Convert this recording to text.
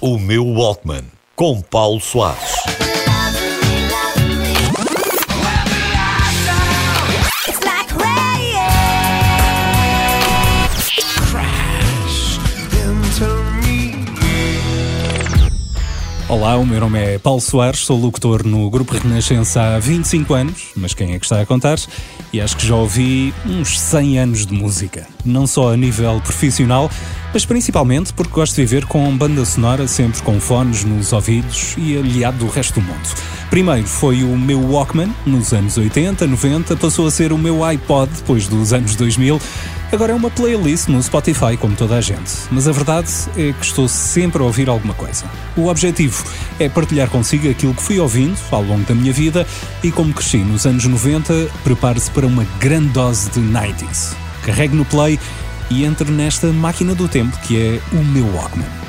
O meu Walkman, com Paulo Soares. Olá, o meu nome é Paulo Soares, sou locutor no Grupo Renascença há 25 anos, mas quem é que está a contar? E acho que já ouvi uns 100 anos de música. Não só a nível profissional, mas principalmente porque gosto de viver com banda sonora, sempre com fones nos ouvidos e aliado do resto do mundo. Primeiro foi o meu Walkman, nos anos 80, 90, passou a ser o meu iPod depois dos anos 2000. Agora é uma playlist no Spotify, como toda a gente. Mas a verdade é que estou sempre a ouvir alguma coisa. O objetivo é partilhar consigo aquilo que fui ouvindo ao longo da minha vida e como cresci nos anos 90, prepare-se para uma grande dose de 90s. Carregue no play e entre nesta máquina do tempo que é o meu Walkman.